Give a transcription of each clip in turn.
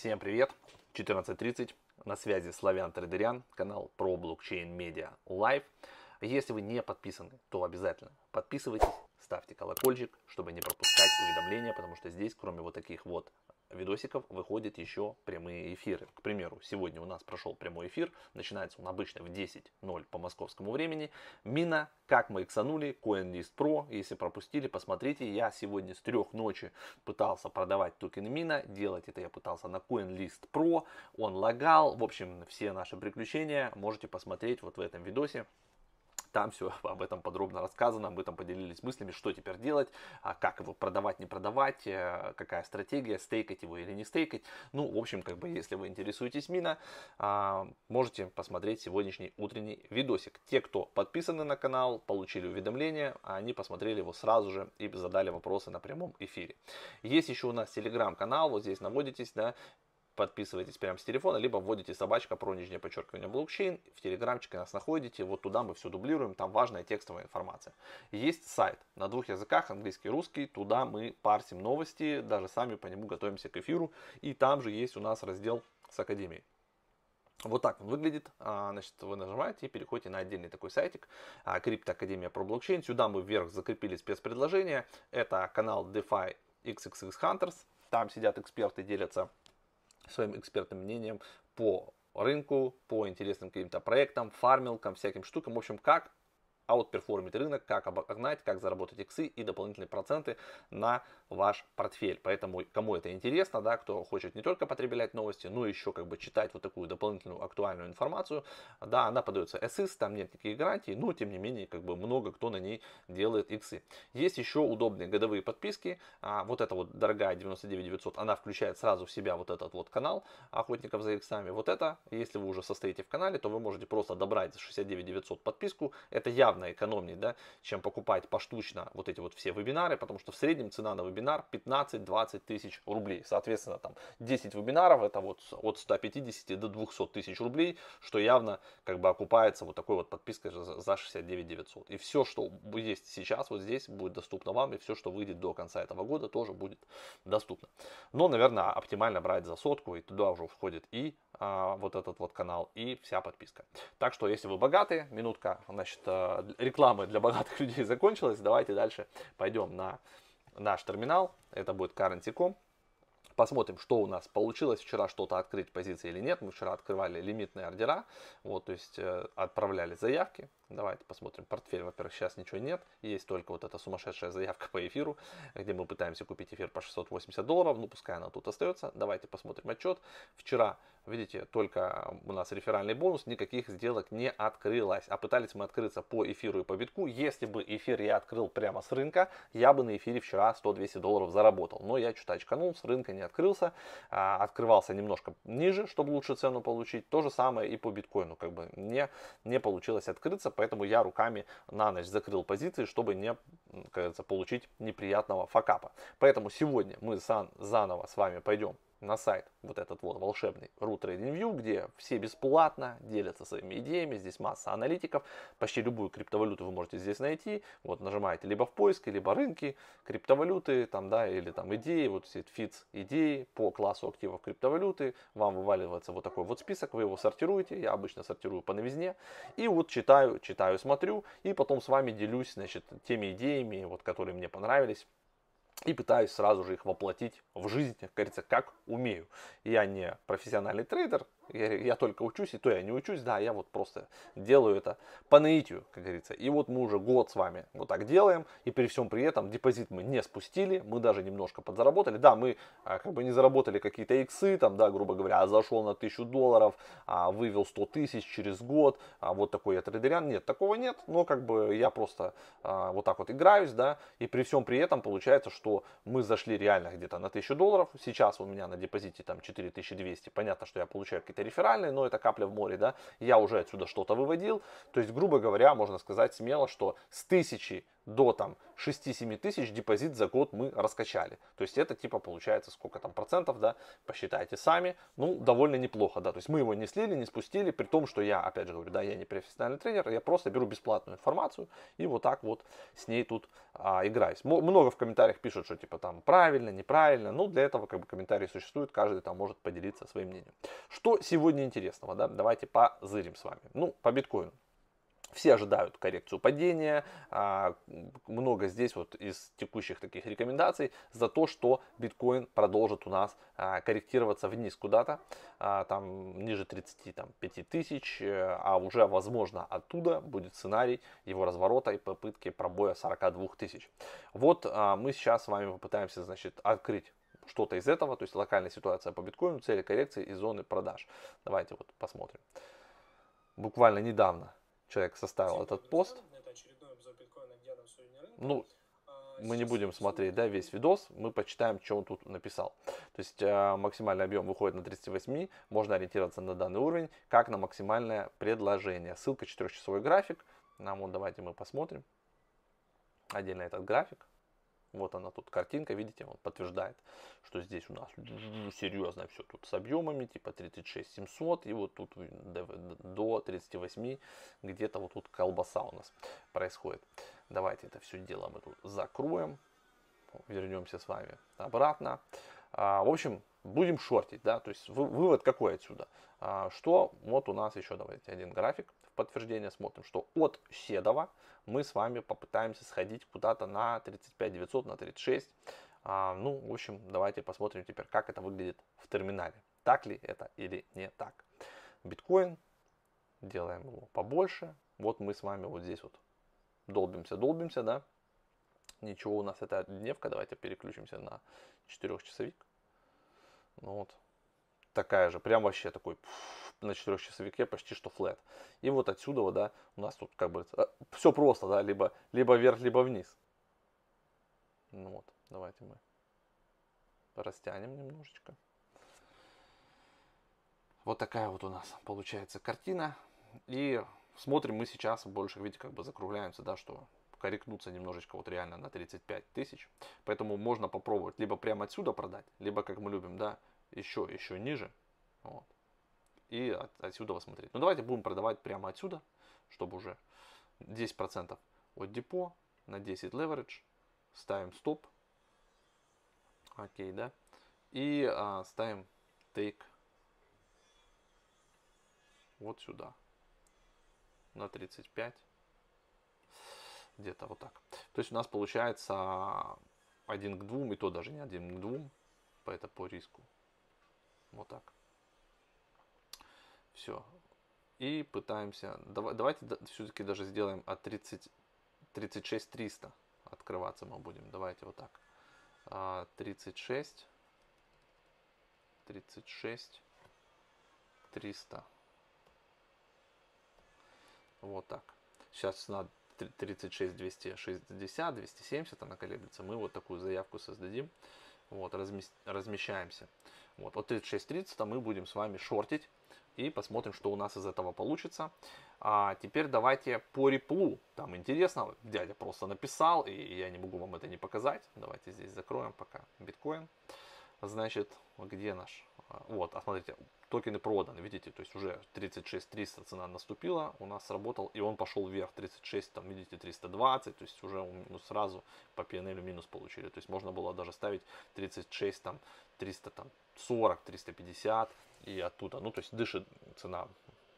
Всем привет! 14.30, на связи Славян Трейдерян, канал ProBlockchain Media Live. Если вы не подписаны, то обязательно подписывайтесь, ставьте колокольчик, чтобы не пропускать уведомления, потому что здесь, кроме вот таких вот видосиков выходят еще прямые эфиры. К примеру, сегодня у нас прошел прямой эфир, начинается он обычно в 10.00 по московскому времени. Мина, как мы иксанули, CoinList Pro, если пропустили, посмотрите, я сегодня с трех ночи пытался продавать токены Мина, делать это я пытался на CoinList Pro, он лагал, в общем, все наши приключения можете посмотреть вот в этом видосе. Там все об этом подробно рассказано, мы там поделились мыслями, что теперь делать, а как его продавать, не продавать, э, какая стратегия, стейкать его или не стейкать. Ну, в общем, как бы, если вы интересуетесь Мина, а, можете посмотреть сегодняшний утренний видосик. Те, кто подписаны на канал, получили уведомления, они посмотрели его сразу же и задали вопросы на прямом эфире. Есть еще у нас телеграм-канал, вот здесь наводитесь, да, подписываетесь прямо с телефона, либо вводите собачка про нижнее подчеркивание блокчейн, в телеграмчике нас находите, вот туда мы все дублируем, там важная текстовая информация. Есть сайт на двух языках, английский и русский, туда мы парсим новости, даже сами по нему готовимся к эфиру, и там же есть у нас раздел с Академией. Вот так он выглядит. А, значит, вы нажимаете и переходите на отдельный такой сайтик. А, Криптоакадемия про блокчейн. Сюда мы вверх закрепили спецпредложение. Это канал DeFi XXX Hunters. Там сидят эксперты, делятся своим экспертным мнением по рынку, по интересным каким-то проектам, фармилкам, всяким штукам. В общем, как аутперформить рынок, как обогнать, как заработать иксы и дополнительные проценты на ваш портфель. Поэтому, кому это интересно, да, кто хочет не только потреблять новости, но еще как бы читать вот такую дополнительную актуальную информацию, да, она подается SIS, там нет никаких гарантий, но тем не менее, как бы много кто на ней делает иксы. Есть еще удобные годовые подписки, а, вот эта вот дорогая 99900, она включает сразу в себя вот этот вот канал охотников за иксами. Вот это, если вы уже состоите в канале, то вы можете просто добрать за 69900 подписку, это явно явно экономнее, да, чем покупать поштучно вот эти вот все вебинары, потому что в среднем цена на вебинар 15-20 тысяч рублей. Соответственно, там 10 вебинаров это вот от 150 до 200 тысяч рублей, что явно как бы окупается вот такой вот подпиской за 69 900. И все, что есть сейчас вот здесь, будет доступно вам, и все, что выйдет до конца этого года, тоже будет доступно. Но, наверное, оптимально брать за сотку, и туда уже входит и вот этот вот канал, и вся подписка. Так что, если вы богатые, минутка, значит, а, рекламы для богатых людей закончилась. Давайте дальше пойдем на наш терминал. Это будет currency.com. Посмотрим, что у нас получилось вчера что-то открыть позиции или нет. Мы вчера открывали лимитные ордера, вот, то есть э, отправляли заявки. Давайте посмотрим портфель. Во-первых, сейчас ничего нет. Есть только вот эта сумасшедшая заявка по эфиру, где мы пытаемся купить эфир по 680 долларов. Ну, пускай она тут остается. Давайте посмотрим отчет. Вчера, видите, только у нас реферальный бонус, никаких сделок не открылось. А пытались мы открыться по эфиру и по битку. Если бы эфир я открыл прямо с рынка, я бы на эфире вчера 100-200 долларов заработал. Но я чуть очканул, с рынка не открылся. А, открывался немножко ниже, чтобы лучше цену получить. То же самое и по биткоину. Как бы не, не получилось открыться поэтому я руками на ночь закрыл позиции, чтобы не, кажется, получить неприятного факапа. Поэтому сегодня мы заново с вами пойдем на сайт вот этот вот волшебный Root Trading View, где все бесплатно делятся своими идеями, здесь масса аналитиков, почти любую криптовалюту вы можете здесь найти, вот нажимаете либо в поиске, либо рынки, криптовалюты, там, да, или там идеи, вот все фиц идеи по классу активов криптовалюты, вам вываливается вот такой вот список, вы его сортируете, я обычно сортирую по новизне, и вот читаю, читаю, смотрю, и потом с вами делюсь, значит, теми идеями, вот, которые мне понравились, и пытаюсь сразу же их воплотить в жизнь, как говорится, как умею. Я не профессиональный трейдер, я, я только учусь, и то я не учусь, да, я вот просто делаю это по наитию, как говорится. И вот мы уже год с вами вот так делаем, и при всем при этом депозит мы не спустили, мы даже немножко подзаработали. Да, мы а, как бы не заработали какие-то иксы, там, да, грубо говоря, а зашел на 1000 долларов, а, вывел 100 тысяч через год, а, вот такой я трейдерян. Нет, такого нет, но как бы я просто а, вот так вот играюсь, да, и при всем при этом получается, что мы зашли реально где-то на 1000 долларов, сейчас у меня на депозите там 4200, понятно, что я получаю какие-то реферальные, но это капля в море, да, я уже отсюда что-то выводил, то есть, грубо говоря, можно сказать смело, что с 1000 до там 6-7 тысяч депозит за год мы раскачали. То есть это типа получается сколько там процентов, да, посчитайте сами, ну довольно неплохо, да, то есть мы его не слили, не спустили, при том, что я, опять же говорю, да, я не профессиональный тренер, я просто беру бесплатную информацию и вот так вот с ней тут а, играюсь. Много в комментариях пишут, что типа там правильно, неправильно, ну для этого как бы комментарии существуют, каждый там может поделиться своим мнением. Что сегодня интересного, да, давайте позырим с вами. Ну, по биткоину. Все ожидают коррекцию падения, а, много здесь вот из текущих таких рекомендаций за то, что биткоин продолжит у нас а, корректироваться вниз куда-то, а, там ниже 35 тысяч, э, а уже возможно оттуда будет сценарий его разворота и попытки пробоя 42 тысяч. Вот мы сейчас с вами попытаемся, значит, открыть что-то из этого, то есть локальная ситуация по биткоину, цели коррекции и зоны продаж. Давайте вот посмотрим. Буквально недавно человек составил этот пост. Ну, а, мы не будем смотреть да, весь видос, мы почитаем, что он тут написал. То есть э, максимальный объем выходит на 38, можно ориентироваться на данный уровень, как на максимальное предложение. Ссылка 4-часовой график. Нам вот давайте мы посмотрим отдельно этот график. Вот она тут картинка, видите, он подтверждает, что здесь у нас серьезно все тут с объемами, типа 36 700, и вот тут до 38 где-то вот тут колбаса у нас происходит. Давайте это все дело мы тут закроем, вернемся с вами обратно. А, в общем, будем шортить, да, то есть вывод какой отсюда? А, что вот у нас еще, давайте один график подтверждение смотрим, что от Седова мы с вами попытаемся сходить куда-то на 35 900, на 36. А, ну, в общем, давайте посмотрим теперь, как это выглядит в терминале. Так ли это или не так. Биткоин, делаем его побольше. Вот мы с вами вот здесь вот долбимся, долбимся, да. Ничего у нас это дневка. Давайте переключимся на 4-часовик. Ну вот, такая же, прям вообще такой на четырехчасовике почти что флет. И вот отсюда, вот, да, у нас тут как бы э, все просто, да, либо, либо вверх, либо вниз. Ну вот, давайте мы растянем немножечко. Вот такая вот у нас получается картина. И смотрим мы сейчас больше, видите, как бы закругляемся, да, что корректнуться немножечко вот реально на 35 тысяч. Поэтому можно попробовать либо прямо отсюда продать, либо, как мы любим, да, еще, еще ниже. Вот и от, отсюда смотреть. Ну давайте будем продавать прямо отсюда, чтобы уже 10% от депо на 10 leverage. Ставим стоп. Окей, да. И а, ставим take вот сюда. На 35. Где-то вот так. То есть у нас получается 1 к 2, и то даже не 1 к 2. По это по риску. Вот так. Все. И пытаемся, давай, давайте все-таки даже сделаем от 30, 36 300 открываться мы будем. Давайте вот так. 36, 36, 300. Вот так. Сейчас на 36 260, 270 она колеблется. Мы вот такую заявку создадим. Вот, размещаемся. Вот, от 36.30 мы будем с вами шортить и посмотрим, что у нас из этого получится. А теперь давайте по реплу. Там интересно, дядя просто написал, и я не могу вам это не показать. Давайте здесь закроем пока биткоин. Значит, где наш? А, вот, а смотрите, токены проданы, видите, то есть уже 36 300 цена наступила, у нас сработал, и он пошел вверх, 36, там, видите, 320, то есть уже ну, сразу по PNL минус получили, то есть можно было даже ставить 36, там, 300, там, 40, 350, и оттуда, ну, то есть дышит цена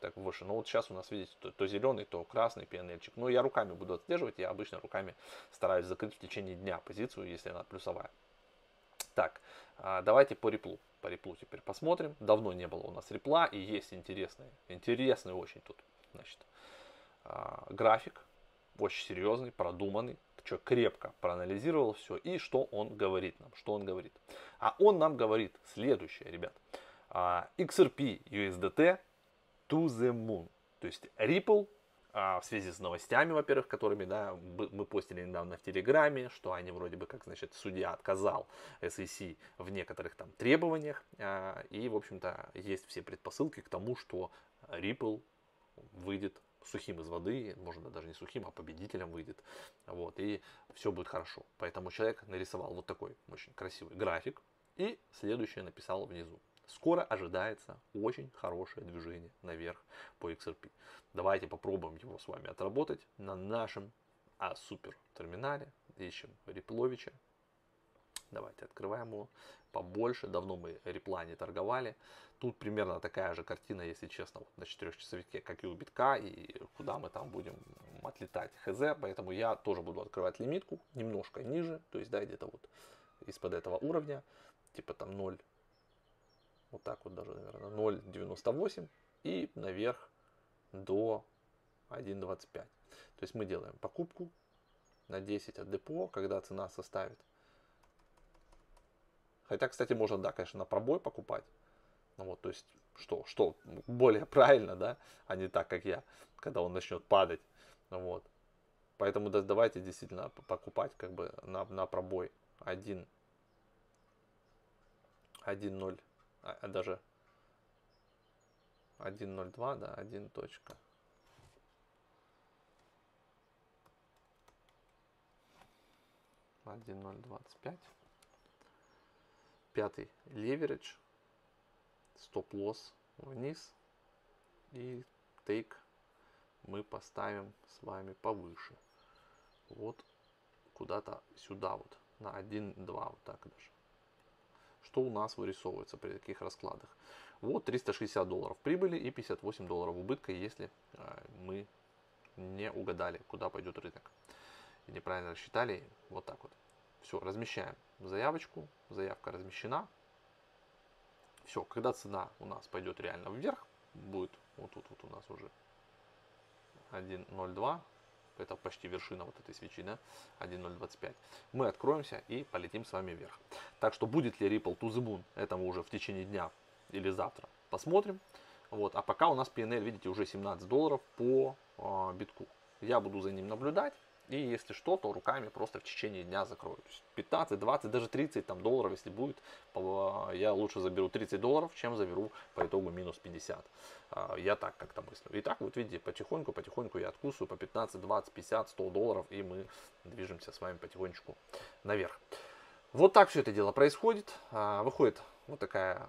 так выше. Но вот сейчас у нас, видите, то, то зеленый, то красный пианельчик. Но я руками буду отслеживать, я обычно руками стараюсь закрыть в течение дня позицию, если она плюсовая. Так, а, давайте по реплу. По реплу теперь посмотрим. Давно не было у нас репла, и есть интересный, интересный очень тут, значит, а, график. Очень серьезный, продуманный. Человек крепко проанализировал все. И что он говорит нам? Что он говорит? А он нам говорит следующее, ребят. А, XRP USDT to the moon. То есть Ripple а, в связи с новостями, во-первых, которыми да, мы постили недавно в Телеграме, что они вроде бы, как значит, судья отказал SEC в некоторых там требованиях. А, и, в общем-то, есть все предпосылки к тому, что Ripple выйдет сухим из воды, может даже не сухим, а победителем выйдет. Вот, и все будет хорошо. Поэтому человек нарисовал вот такой очень красивый график и следующее написал внизу. Скоро ожидается очень хорошее движение наверх по XRP. Давайте попробуем его с вами отработать на нашем а, супер терминале. Ищем Репловича. Давайте открываем его побольше. Давно мы репла не торговали. Тут примерно такая же картина, если честно, вот на 4 часовике, как и у битка. И куда мы там будем отлетать хз. Поэтому я тоже буду открывать лимитку немножко ниже. То есть, да, где-то вот из-под этого уровня. Типа там 0 вот так вот даже, наверное, 0,98 и наверх до 1,25. То есть мы делаем покупку на 10 от депо, когда цена составит. Хотя, кстати, можно, да, конечно, на пробой покупать. Ну вот, то есть, что, что более правильно, да, а не так, как я, когда он начнет падать. Ну вот. Поэтому да, давайте действительно покупать как бы на, на пробой 1, 1.0 а, а даже 1.02, да, 1 точка. Один ноль двадцать пять. Пятый леверидж. Стоп-лосс вниз. И тейк мы поставим с вами повыше. Вот куда-то сюда вот. На 1.2 вот так даже что у нас вырисовывается при таких раскладах. Вот 360 долларов прибыли и 58 долларов убытка, если а, мы не угадали, куда пойдет рынок. И неправильно рассчитали, вот так вот. Все, размещаем заявочку, заявка размещена. Все, когда цена у нас пойдет реально вверх, будет вот тут вот у нас уже 1.02, это почти вершина вот этой свечи, да, 1.025, мы откроемся и полетим с вами вверх. Так что будет ли Ripple to the moon, это мы уже в течение дня или завтра посмотрим. Вот. А пока у нас PNL, видите, уже 17 долларов по э, битку. Я буду за ним наблюдать. И если что, то руками просто в течение дня закрою. То есть 15, 20, даже 30 там, долларов, если будет, я лучше заберу 30 долларов, чем заберу по итогу минус 50. А, я так как-то мыслю. И так вот видите, потихоньку, потихоньку я откусываю по 15, 20, 50, 100 долларов, и мы движемся с вами потихонечку наверх. Вот так все это дело происходит. А, выходит вот такая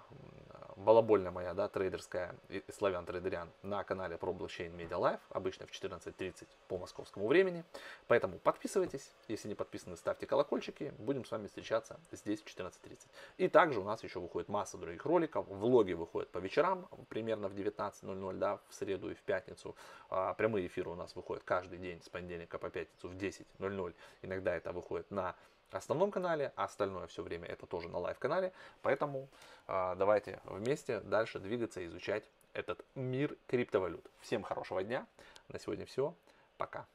балабольная моя, да, трейдерская, славян трейдерян на канале про блокчейн Media Live, обычно в 14.30 по московскому времени. Поэтому подписывайтесь, если не подписаны, ставьте колокольчики, будем с вами встречаться здесь в 14.30. И также у нас еще выходит масса других роликов, влоги выходят по вечерам, примерно в 19.00, да, в среду и в пятницу. А, прямые эфиры у нас выходят каждый день с понедельника по пятницу в 10.00, иногда это выходит на основном канале, а остальное все время это тоже на лайв-канале. Поэтому э, давайте вместе дальше двигаться и изучать этот мир криптовалют. Всем хорошего дня. На сегодня все. Пока.